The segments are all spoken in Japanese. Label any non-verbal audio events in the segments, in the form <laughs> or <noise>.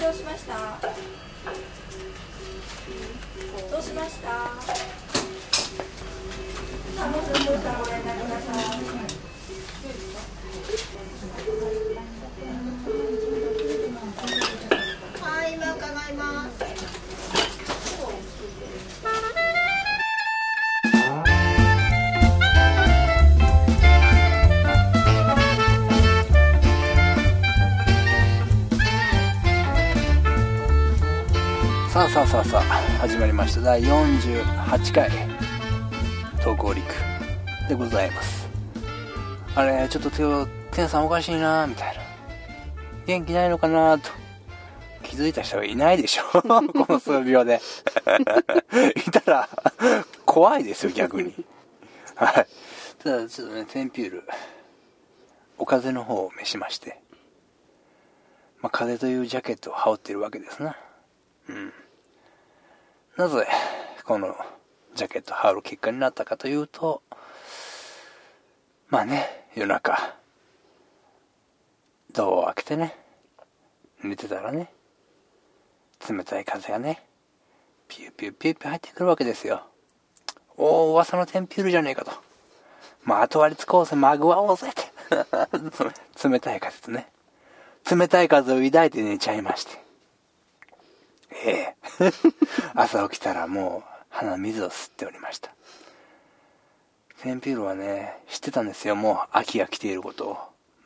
どうしました？どうしました？さあもうそろそろご連絡くださいはい今伺います。さあさあさあさあ始まりました。第48回東京陸でございます。あれちょっと今日天さんおかしいなみたいな。元気ないのかなと。気づいた人はいないでしょ <laughs> この数秒で。<laughs> いたら怖いですよ逆に。はい。ただちょっとねテンピュールお風の方を召しまして。まあ風というジャケットを羽織ってるわけですな。うん。なぜこのジャケットを羽織る結果になったかというとまあね夜中。ドアを開けてね寝てたらね冷たい風がねピューピューピューピュー入ってくるわけですよ。おお噂のテンピュールじゃねえかと。まあ後割りつこうぜまぐわおうぜって。<laughs> 冷たい風とね。冷たい風を抱いて寝ちゃいまして。ええ。朝起きたらもう鼻水を吸っておりました。テンピールはね知ってたんですよ。もう秋が来ていることを。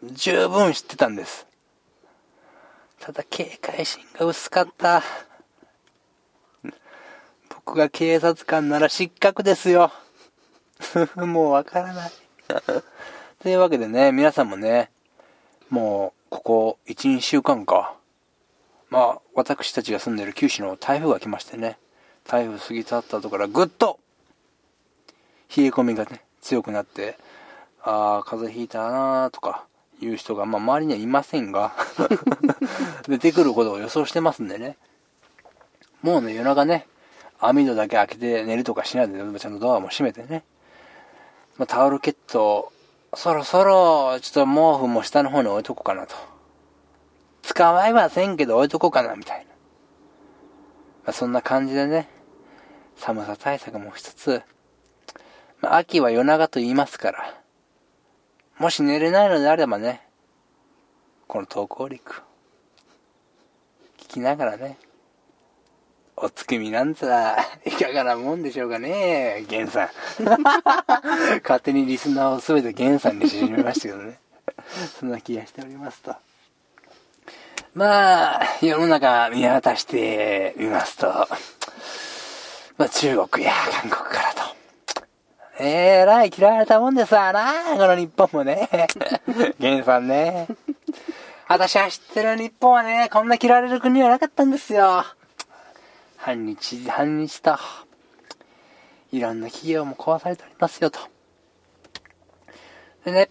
十分知ってたんです。ただ警戒心が薄かった。僕が警察官なら失格ですよ。<laughs> もうわからない。というわけでね皆さんもねもうここ12週間か。まあ、私たちが住んでいる九州の台風が来ましてね、台風過ぎ去った後からぐっと、冷え込みがね、強くなって、ああ、風邪ひいたなーとか、いう人が、まあ、周りにはいませんが、<laughs> 出てくることを予想してますんでね。もうね、夜中ね、網戸だけ開けて寝るとかしないで、ちゃんとドアも閉めてね。まあ、タオルケット、そろそろ、ちょっと毛布も下の方に置いとこうかなと。捕まえませんけど置いとこうかな、みたいな。まあ、そんな感じでね、寒さ対策も一つ、まあ、秋は夜長と言いますから、もし寝れないのであればね、この投稿陸、聞きながらね、お月見なんざ、いかがなもんでしょうかね、ゲンさん。<laughs> 勝手にリスナーをすべてゲンさんにしてしまいましたけどね。そんな気がしておりますと。まあ、世の中見渡してみますと、まあ中国や韓国からと。えらい嫌われたもんですわな、この日本もね。<laughs> ゲンさんね。私は知ってる日本はね、こんな嫌われる国はなかったんですよ。反日、反日と、いろんな企業も壊されておりますよと。でね、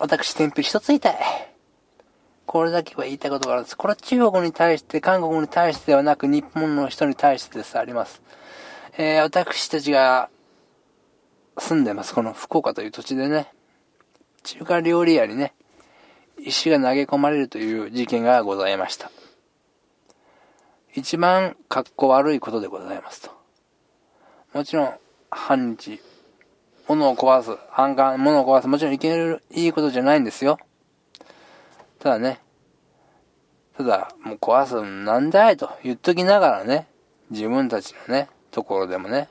私、天日一つ言いたい。これだけは言いたいことがあるんです。これは中国に対して、韓国に対してではなく、日本の人に対してです、あります。えー、私たちが住んでます、この福岡という土地でね、中華料理屋にね、石が投げ込まれるという事件がございました。一番格好悪いことでございますと。もちろん、反日、物を壊す、反感、物を壊す、もちろんいける、いいことじゃないんですよ。ただね、ただ、もう壊すなんだいと言っときながらね、自分たちのね、ところでもね、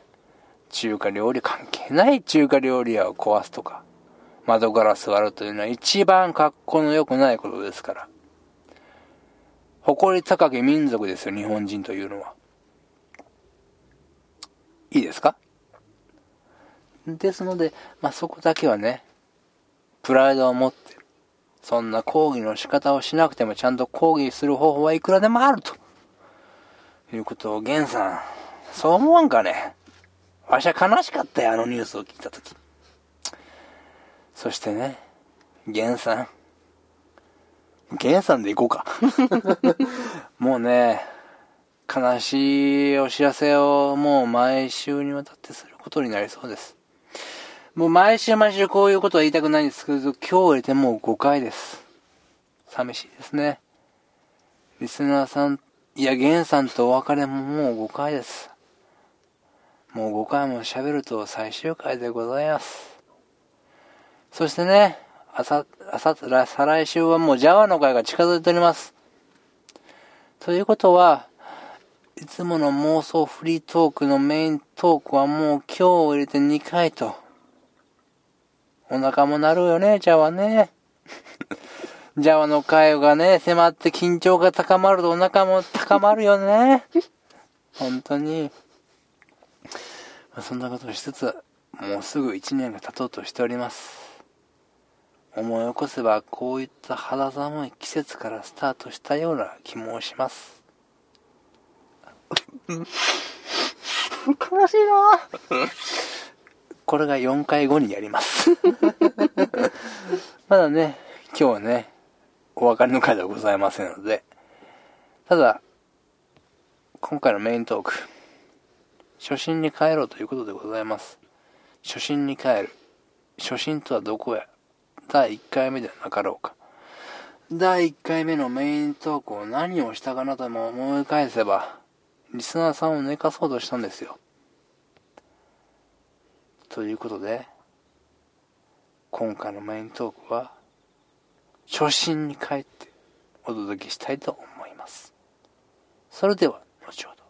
中華料理関係ない中華料理屋を壊すとか、窓ガラス割るというのは一番格好の良くないことですから。誇り高き民族ですよ、日本人というのは。いいですか？ですので、まあ、そこだけはね、プライドを持って、そんな抗議の仕方をしなくてもちゃんと抗議する方法はいくらでもあると。いうことを、ゲンさん、そう思わんかね？わしは悲しかったよ、あのニュースを聞いたとき。そしてね、ゲンさん。ゲンさんで行こうか。<laughs> もうね、悲しいお知らせをもう毎週にわたってすることになりそうです。もう毎週毎週こういうことは言いたくないんですけど、今日入れてもう5回です。寂しいですね。リスナーさん、いや、ゲンさんとお別れももう5回です。もう5回も喋ると最終回でございます。そしてね、あさ、あさ、再来週はもう Java の回が近づいております。ということは、いつもの妄想フリートークのメイントークはもう今日を入れて2回と。お腹もなるよね、Java ね。<laughs> Java の回がね、迫って緊張が高まるとお腹も高まるよね。本当に。まあそんなことをしつつ、もうすぐ1年が経とうとしております。思い起こせばこういった肌寒い季節からスタートしたような気もします。<laughs> 悲しいな <laughs> これが4回後にやります。<laughs> まだね、今日はね、お別れの回ではございませんので、ただ、今回のメイントーク、初心に帰ろうということでございます。初心に帰る。初心とはどこや第1回目ではなかろうか。第1回目のメイントークを何をしたかなとも思い返せば、リスナーさんを寝かそうとしたんですよ。ということで、今回のメイントークは、初心に帰ってお届けしたいと思います。それでは、後ほど。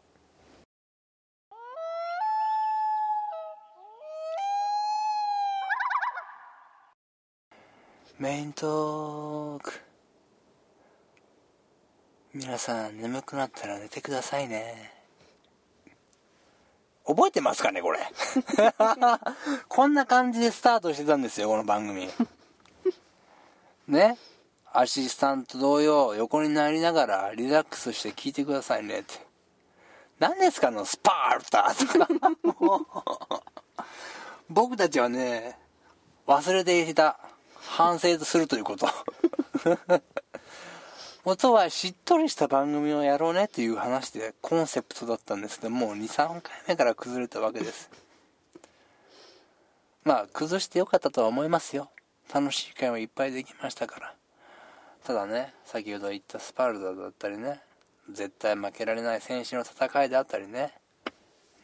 メイントーク。皆さん眠くなったら寝てくださいね。覚えてますかねこれ。<laughs> こんな感じでスタートしてたんですよ、この番組。ねアシスタント同様、横になりながらリラックスして聞いてくださいねって。何ですかあのスパルタとか。もう僕たちはね、忘れていた。反省するということ。元はしっとりした番組をやろうねっていう話でコンセプトだったんですけど、もう2、3回目から崩れたわけです。<laughs> まあ、崩してよかったとは思いますよ。楽しい会もいっぱいできましたから。ただね、先ほど言ったスパルタだったりね、絶対負けられない選手の戦いであったりね、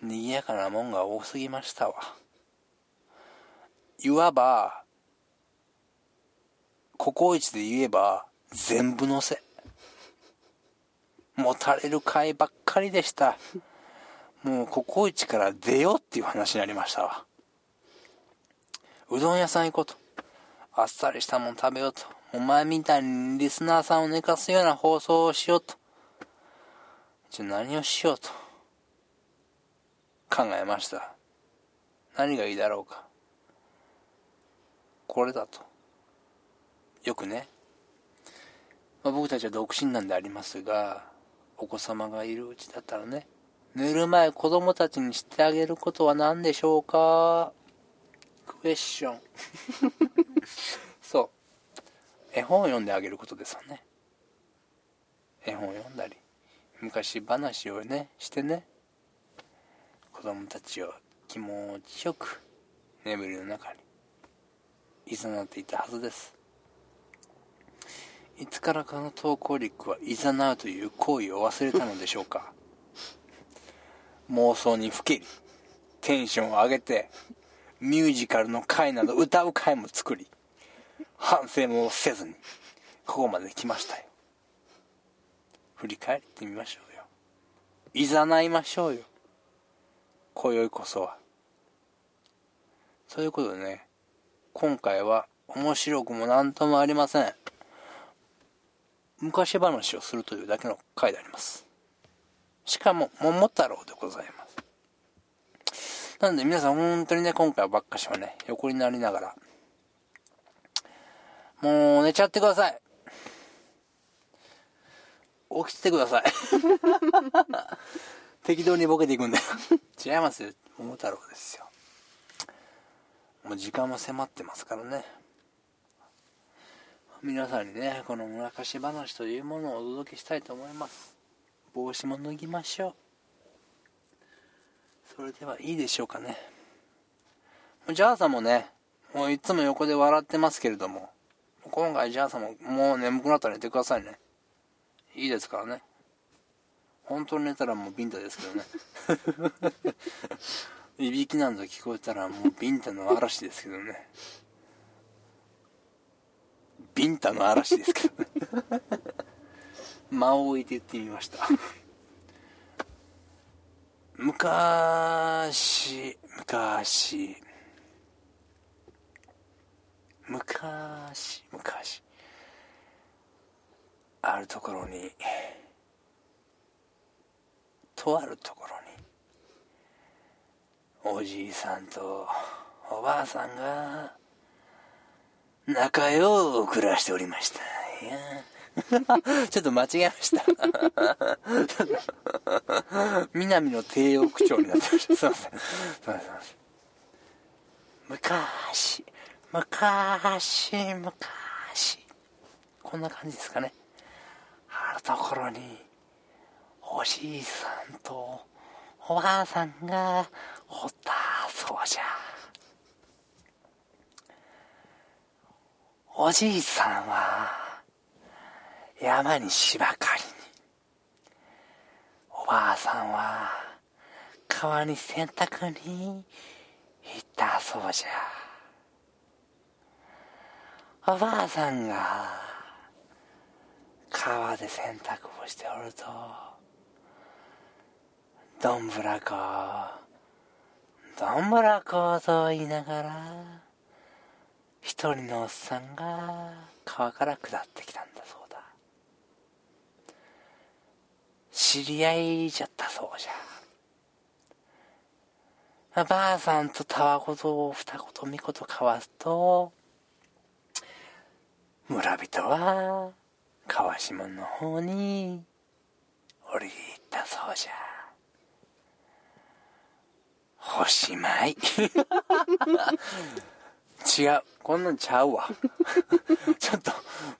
賑やかなもんが多すぎましたわ。いわば、ココイチで言えば、全部のせ。持たれる回ばっかりでした。もうココイチから出ようっていう話になりましたわ。うどん屋さん行こうと。あっさりしたもん食べようと。お前みたいにリスナーさんを寝かすような放送をしようと。じゃあ何をしようと。考えました。何がいいだろうか。これだと。よくね、まあ、僕たちは独身なんでありますが、お子様がいるうちだったらね、寝る前子供たちにしてあげることは何でしょうか？クエスチョン。<laughs> そう。絵本を読んであげることですよね。絵本を読んだり、昔話をね、してね、子供たちを気持ちよく眠りの中に誘っていたはずです。いつからかの投稿力は誘うという行為を忘れたのでしょうか？妄想にふけり、テンションを上げて、ミュージカルの回など歌う回も作り、反省もせずに、ここまで来ましたよ。振り返ってみましょうよ。誘いましょうよ。今宵こそは。そういうことでね、今回は面白くも何ともありません。昔話をするというだけの回であります。しかも、桃太郎でございます。なので皆さん本当にね、今回はばっかしはね、横になりながら、もう寝ちゃってください。起きててください。<laughs> 適当にボケていくんだよ。違いますよ。桃太郎ですよ。もう時間も迫ってますからね。皆さんにね、この昔話というものをお届けしたいと思います。帽子も脱ぎましょう。それではいいでしょうかね。ジャーさんもね、もういつも横で笑ってますけれども、今回ジャーさんももう眠くなったら寝てくださいね。いいですからね。本当に寝たらもうビンタですけどね。<laughs> <laughs> いびきなんぞ聞こえたらもうビンタの嵐ですけどね。ビンタの嵐ですけど。間を置いて言ってみました。昔、昔、昔、昔、あるところに、とあるところに、おじいさんとおばあさんが、仲良く暮らしておりました。いや <laughs> ちょっと間違えました。<laughs> 南の帝王区長になってました。<laughs> すいません。すいません。すいません昔、昔、昔。こんな感じですかね。あるところに、おじいさんとおばあさんがおったそうじゃ。おじいさんは、山に芝刈りに。おばあさんは、川に洗濯に行ったそうじゃ。おばあさんが、川で洗濯をしておると、どんぶらこ、どんぶらこと言いながら、一人のおっさんが川から下ってきたんだそうだ。知り合いじゃったそうじゃ。ばあさんとたわごとを二言三言交わすと、村人は川島の方に降り行ったそうじゃ。おしまい。<laughs> 違う。こんなんちゃうわ。<laughs> ちょっと、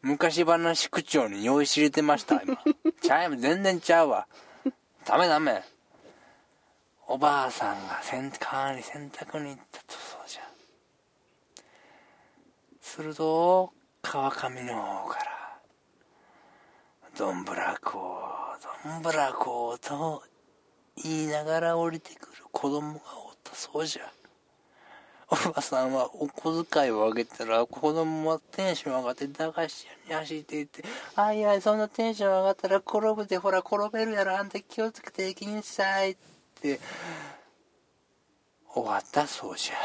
昔話口調に用意知れてました、今。ちゃう、全然ちゃうわ。ダメダメ。おばあさんが洗川に洗濯に行ったとそうじゃ。すると、川上の方から、どんぶらこう、どんぶらこうと言いながら降りてくる子供がおったそうじゃ。おばさんはお小遣いをあげたら、子供はテンション上がって駄菓子屋に走っていって、あいあい、そんなテンション上がったら転ぶで、ほら、転べるやろ、あんた気をつけて行きなさいって、終わったそうじゃ。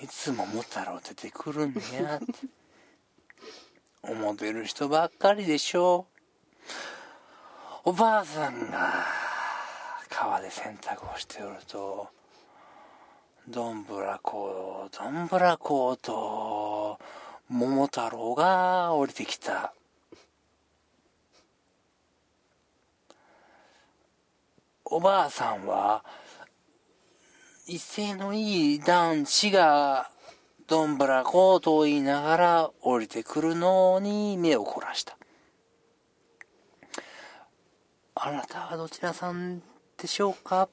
<laughs> いつももたろ出てくるんやって。思ってる人ばっかりでしょ。おばあさんが川で洗濯をしておると、どんぶらこ、どんぶらこうと、桃太郎が降りてきた。おばあさんは、一斉のいい男子が、どんぶらこうと言いながら降りてくるのに目を凝らした。あなたはどちらさんでしょうか？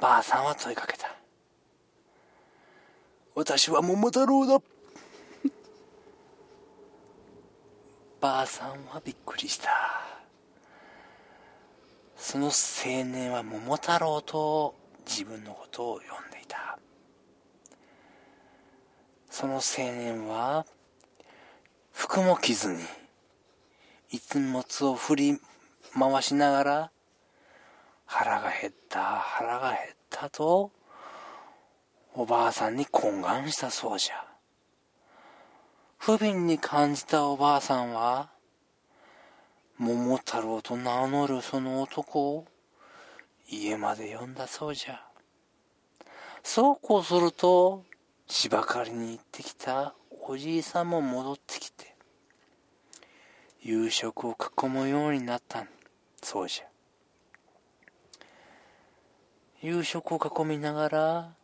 ばあさんは問いかけた。私は桃太郎だ。<laughs> ばあさんはびっくりした。その青年は桃太郎と自分のことを呼んでいた。その青年は、服も着ずに、一物を振り回しながら、腹が減った、腹が減ったと、おばあさんに懇願したそうじゃ。不憫に感じたおばあさんは、桃太郎と名乗るその男を家まで呼んだそうじゃ。そうこうすると、芝刈りに行ってきたおじいさんも戻ってきて、夕食を囲むようになったそうじゃ。夕食を囲みながら、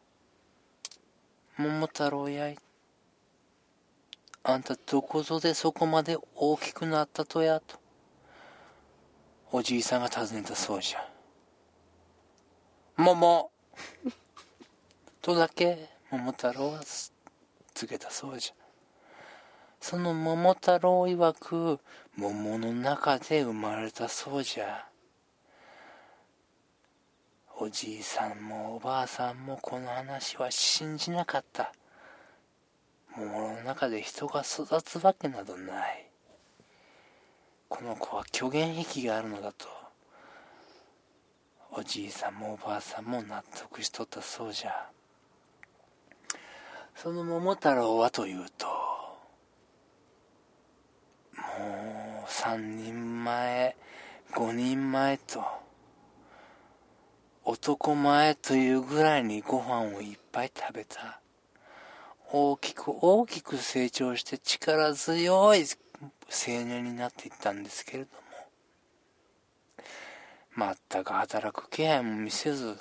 桃太郎やい。あんたどこぞでそこまで大きくなったとやと。おじいさんが尋ねたそうじゃ。桃 <laughs> とだけ桃太郎は告げたそうじゃ。その桃太郎曰く、桃の中で生まれたそうじゃ。おじいさんもおばあさんもこの話は信じなかった。桃の中で人が育つわけなどない。この子は虚言癖があるのだと。おじいさんもおばあさんも納得しとったそうじゃ。その桃太郎はというと、もう3人前、5人前と、男前というぐらいにご飯をいっぱい食べた。大きく大きく成長して力強い青年になっていったんですけれども、全く働く気配も見せず、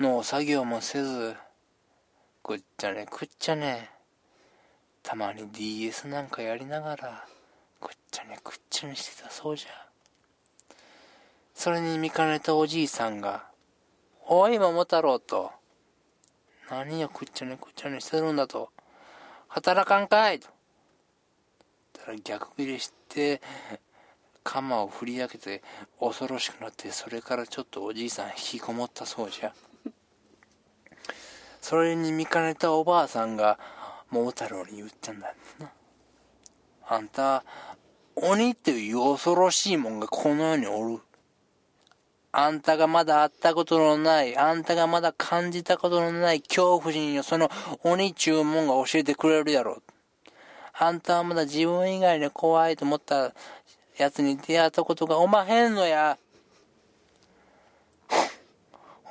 農作業もせず、くっちゃねくっちゃね、たまに DS なんかやりながら、くっちゃねくっちゃねしてたそうじゃ。それに見かねたおじいさんが、おい桃太郎と、何をくっちゃねくっちゃねしてるんだと、働かんかいと。たら逆ギレして、鎌を振り上げて恐ろしくなって、それからちょっとおじいさん引きこもったそうじゃ。それに見かねたおばあさんが、桃太郎に言ったんだな。あんた、鬼っていう恐ろしいもんがこの世におる。あんたがまだ会ったことのない、あんたがまだ感じたことのない恐怖心よ、その鬼注文が教えてくれるやろ。あんたはまだ自分以外に怖いと思った奴に出会ったことがおまへんのや。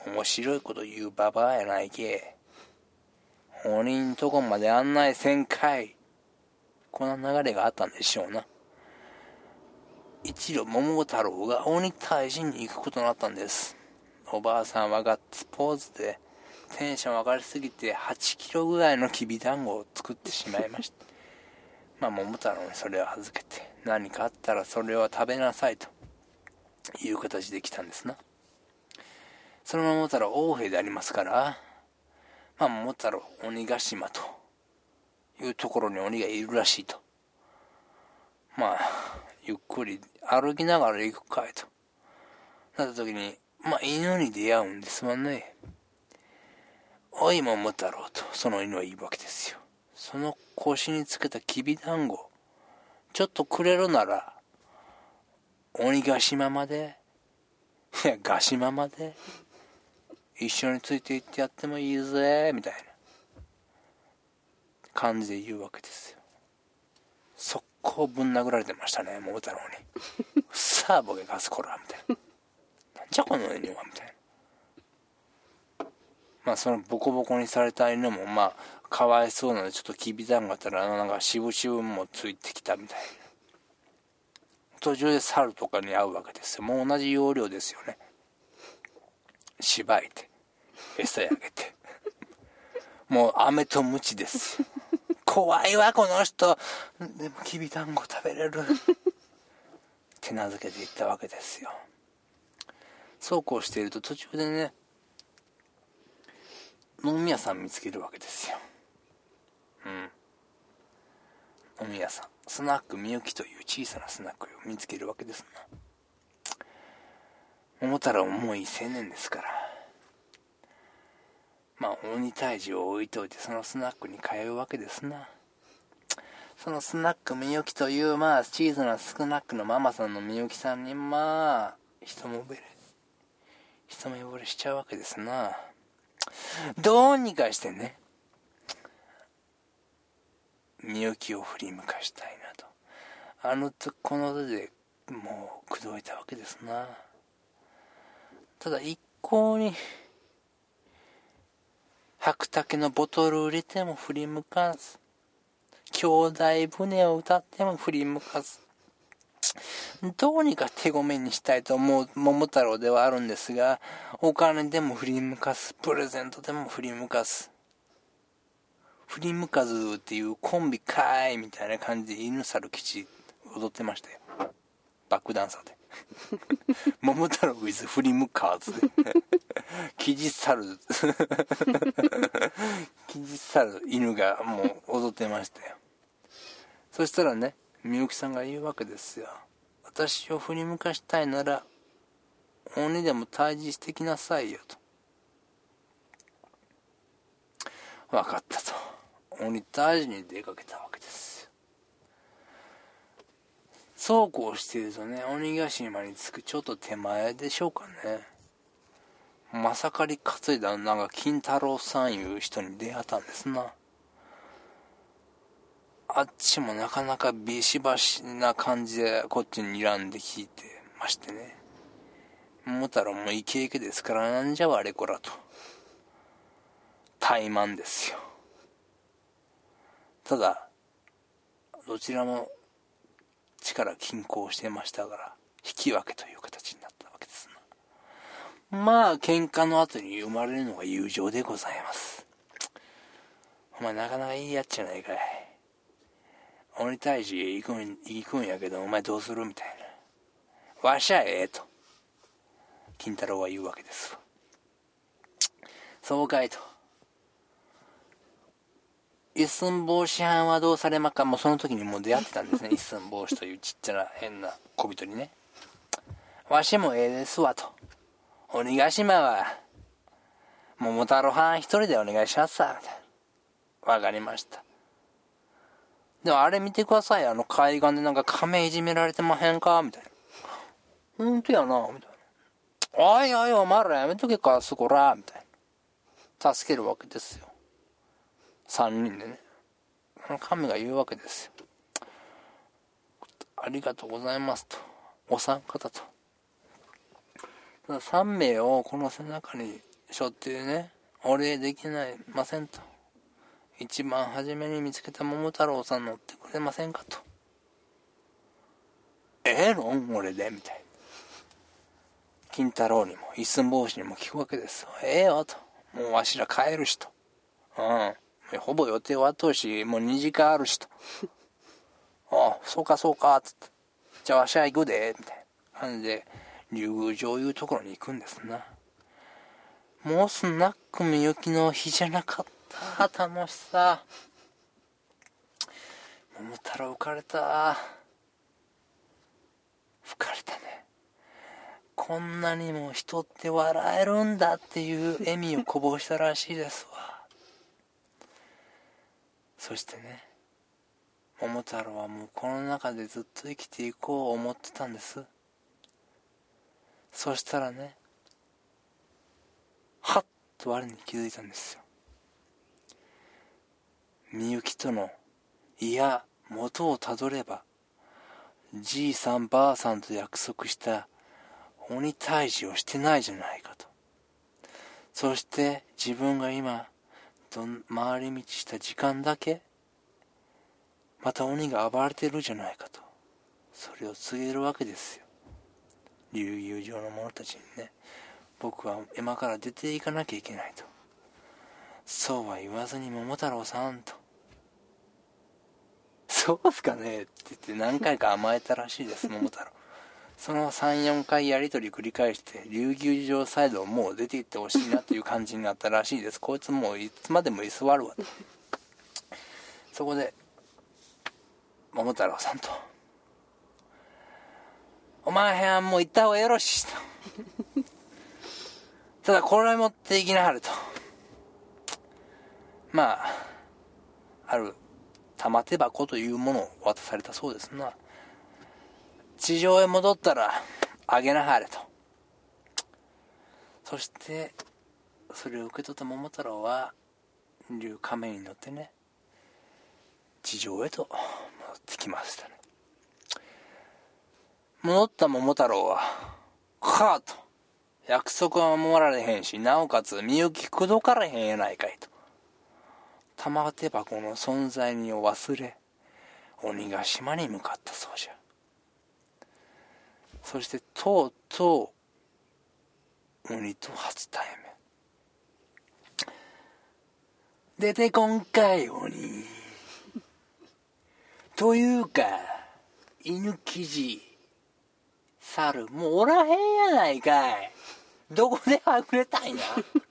面白いこと言うババアやないけ。鬼んとこまで案内せんかい。こんな流れがあったんでしょうな。一路桃太郎が鬼退治に行くことになったんです。おばあさんはガッツポーズでテンション上がりすぎて8キロぐらいのきびだんごを作ってしまいました。<laughs> まあ桃太郎にそれを預けて何かあったらそれを食べなさいという形で来たんですな。その桃太郎王兵でありますから、まあ桃太郎鬼ヶ島というところに鬼がいるらしいと。まあ、ゆっくり歩きながら行くかいと。なった時に、まあ犬に出会うんですもんね。おい桃太郎とその犬は言うわけですよ。その腰につけたきびだんご、ちょっとくれるなら、鬼ヶ島まで、いや、ヶ島まで、一緒について行ってやってもいいぜ、みたいな感じで言うわけですよ。速攻ぶん殴られてましたね、桃太郎に。さあ、ボケガスコラ、みたいな。なんじゃこの犬は、みたいな。まあそのボコボコにされた犬もまあかわいそうなのでちょっときびだんがあったらなんかしぶしぶもついてきたみたいな。途中で猿とかに会うわけですよ。もう同じ要領ですよね。しばいて、餌あげて。もう飴と鞭です。怖いわ、この人。でもきびだんご食べれる。手なずけていったわけですよ。そうこうしていると途中でね、飲み屋さん見つけるわけですよ。うん。飲み屋さん。スナックみゆきという小さなスナックを見つけるわけですな。桃太郎ももういい青年ですから。まあ、鬼退治を置いといて、そのスナックに通うわけですな。そのスナックみゆきという、まあ、小さなスナックのママさんのみゆきさんに、まあ、一目惚れ、一目惚れしちゃうわけですな。どうにかしてね、みゆきを振り向かしたいなと。あのと、この手でもう口説いたわけですな。ただ一向に、白竹のボトル売れても振り向かず、兄弟船を歌っても振り向かず、どうにか手ごめにしたいと思う桃太郎ではあるんですが、お金でも振り向かす、プレゼントでも振り向かす。振り向かずっていうコンビかーいみたいな感じで犬猿基地踊ってましたよ。バックダンサーで。<laughs> 桃太郎 with 振り向かずで。<laughs> キジ猿、<laughs> キジ猿犬がもう踊ってましたよ。そしたらね、みゆきさんが言うわけですよ。私を振り向かしたいなら、鬼でも退治してきなさいよと。分かったと。鬼退治に出かけたわけです。そうこうしてるとね、鬼ヶ島に着くちょっと手前でしょうかね。まさかり担いだなんか金太郎さんいう人に出会ったんですな。あっちもなかなかビシバシな感じでこっちに睨んで聞いてましてね。桃太郎もイケイケですからなんじゃわれこらと。怠慢ですよ。ただ、どちらも力均衡してましたから、引き分けという形になったわけですな。まあ、喧嘩の後に生まれるのが友情でございます。お前なかなかいいやっちゃないかい。鬼退治へ行くん、行くんやけど、お前どうするみたいな。わしゃええと。金太郎は言うわけですわ。そうかいと。一寸法師藩はどうされまかもうその時にもう出会ってたんですね。一寸法師というちっちゃな変な小人にね。わしもええですわと。鬼ヶ島は、桃太郎藩一人でお願いしますわ、みたいな。わかりました。でもあれ見てください。あの海岸でなんか亀いじめられてまへんかみたいな。ほんとやな、みたいな。おいおい、お前らやめとけか、そこら、みたいな。助けるわけですよ。三人でね。神が言うわけですよ。ありがとうございますと。お三方と。ただ三名をこの背中に背負ってね、お礼できないませんと。一番初めに見つけた桃太郎さん乗ってくれませんかと。ええの？俺で？みたいな。金太郎にも一寸法師にも聞くわけですよ。ええよと。もうわしら帰るしと。うん。ほぼ予定終わっとるし、もう2時間あるしと。あ <laughs> あ、そうかそうか、つって。じゃあわしは行くで、みたいな感じで、竜宮城いうところに行くんですな。もうスナックみゆきの日じゃなかった。楽しさ。桃太郎浮かれた。吹かれたね。こんなにも人って笑えるんだっていう笑みをこぼしたらしいですわ。そしてね、桃太郎はもうこの中でずっと生きていこう思ってたんです。そしたらね、はっと我に気づいたんですよ。みゆきとの、いや、元をたどれば、じいさんばあさんと約束した鬼退治をしてないじゃないかと。そして自分が今、どん回り道した時間だけ、また鬼が暴れてるじゃないかと。それを告げるわけですよ。竜宮城の者たちにね、僕は今から出ていかなきゃいけないと。そうは言わずに桃太郎さんと。そうっすかねって言って何回か甘えたらしいです、桃太郎。その3、4回やりとり繰り返して、竜宮城サイドもう出て行ってほしいなという感じになったらしいです。こいつもういつまでも居座るわと。そこで、桃太郎さんと、お前はもう行った方がよろしいと。ただこれ持っていきなはると。まあ、ある玉手箱というものを渡されたそうですな。地上へ戻ったら、あげなはれと。そして、それを受け取った桃太郎は、竜亀に乗ってね、地上へと戻ってきましたね。戻った桃太郎は、はぁと、約束は守られへんし、なおかつ身行き口説かれへんやないかいと。玉手箱の存在にを忘れ、鬼ヶ島に向かったそうじゃ。そして、とうとう、鬼と初対面。出てこんかい、鬼。というか、犬記事、猿、もうおらへんやないかい。どこではぐれたいな。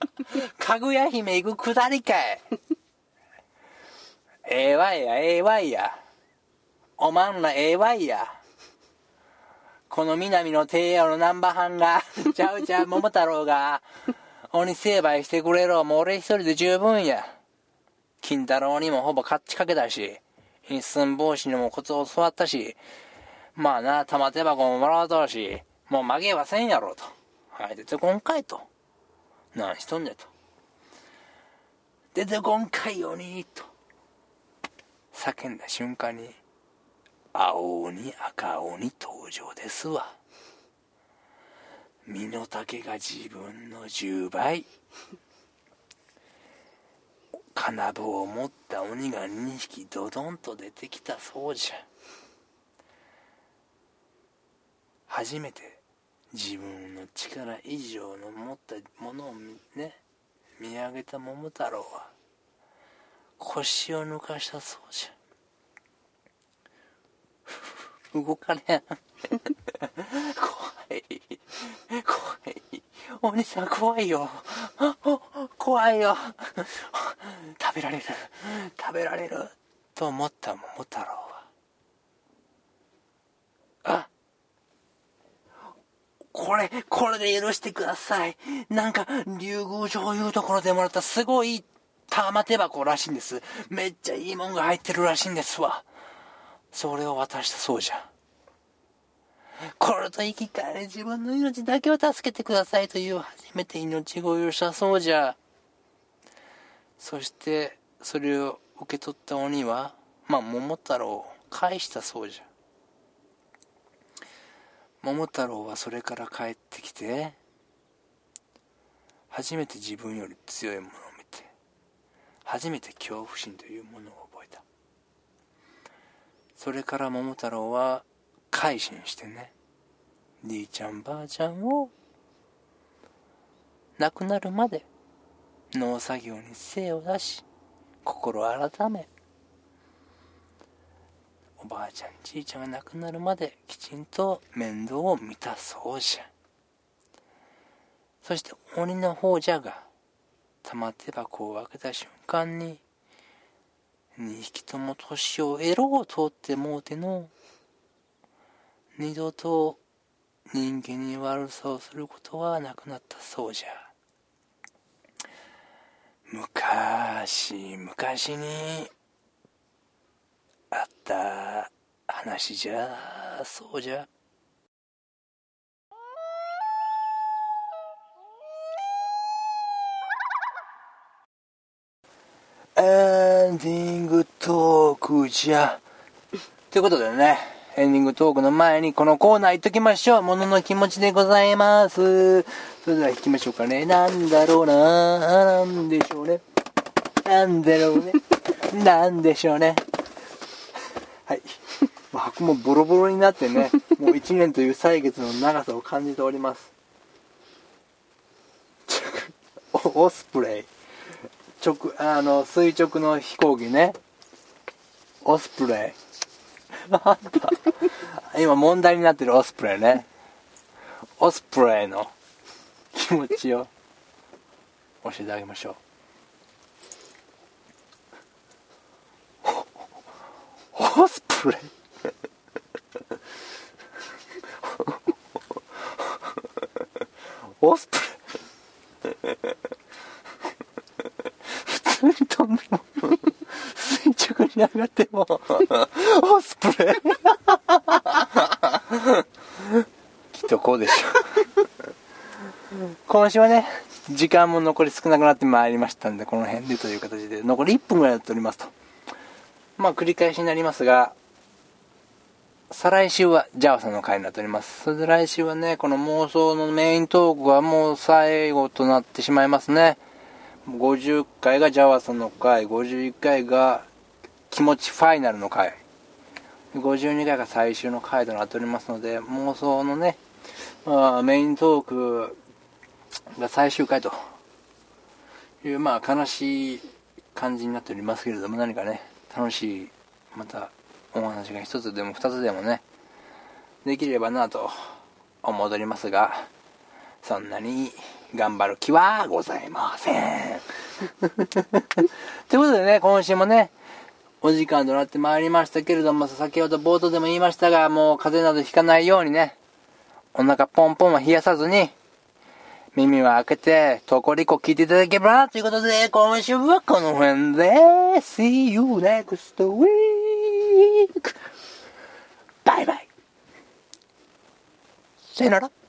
<laughs> かぐや姫行くくだりかい。ええわいや、ええわいや。おまんらええわいや。この南の帝王の南波藩が、<laughs> ちゃうちゃう桃太郎が、鬼成敗してくれろ。もう俺一人で十分や。金太郎にもほぼ勝ちかけたし、一寸法師にもコツを教わったし、まあな、玉手箱ももらうとるし、もう曲げはせんやろと。はい、出てこんかいと。何しとんねと。出てこんかい鬼と。叫んだ瞬間に、青鬼赤鬼登場ですわ。身の丈が自分の10倍。金棒を持った鬼が2匹ドドンと出てきたそうじゃ。初めて自分の力以上の持ったものをね見上げた桃太郎は腰を抜かしたそうじゃ動かねん怖い。怖い。お兄さん怖いよ。怖いよ。食べられる。食べられると思った桃太郎は。あ。これ、これで許してください。なんか、竜宮城いうところでもらったすごい玉手箱らしいんです。めっちゃいいもんが入ってるらしいんですわ。それを渡したそうじゃ。これと生き返り自分の命だけを助けてくださいという初めて命乞いをしたそうじゃ。そして、それを受け取った鬼は、まあ、桃太郎を返したそうじゃ。桃太郎はそれから帰ってきて初めて自分より強いものを見て初めて恐怖心というものを覚えたそれから桃太郎は改心してねじいちゃんばあちゃんを亡くなるまで農作業に精を出し心改めおばあちゃんじいちゃんが亡くなるまできちんと面倒を見たそうじゃそして鬼の方じゃが玉手箱を開けた瞬間に2匹とも年を得ろうとってもうての二度と人間に悪さをすることはなくなったそうじゃ。昔昔にあった話じゃそうじゃ。エンディングトークじゃということでねエンディングトークの前にこのコーナー行っときましょう。ものの気持ちでございます。それでは行きましょうかね。なんだろうななんでしょうね。なんだろうね。<laughs> なんでしょうね。はい。箱もボロボロになってね、もう1年という歳月の長さを感じております。<laughs> オスプレイ。直、あの、垂直の飛行機ね。オスプレイ。<laughs> なんだ今問題になってるオスプレイね。オスプレイの <laughs> 気持ちを教えてあげましょう。オスプレイオスプレイ普通に飛んでも <laughs> 垂直に上がってもオスプレイきっとこうでしょう今週はね時間も残り少なくなってまいりましたんでこの辺でという形で残り1分ぐらいやっておりますとまあ繰り返しになりますが、再来週はジャワさんの回になっております。それで来週はね、この妄想のメイントークはもう最後となってしまいますね。50回がジャワさんの回、51回が気持ちファイナルの回、52回が最終の回となっておりますので、妄想のね、まあ、メイントークが最終回という、まあ悲しい感じになっておりますけれども、何かね、楽しいまたお話が一つでも二つでもねできればなと思っておりますがそんなに頑張る気はございません。<laughs> ということでね今週もねお時間となってまいりましたけれども、先ほど冒頭でも言いましたが、もう風邪などひかないようにね、お腹ポンポンは冷やさずに、耳は開けて、トコリコ聞いていただければ、ということで、今週はこの辺で、See you next week! バイバイさよなら。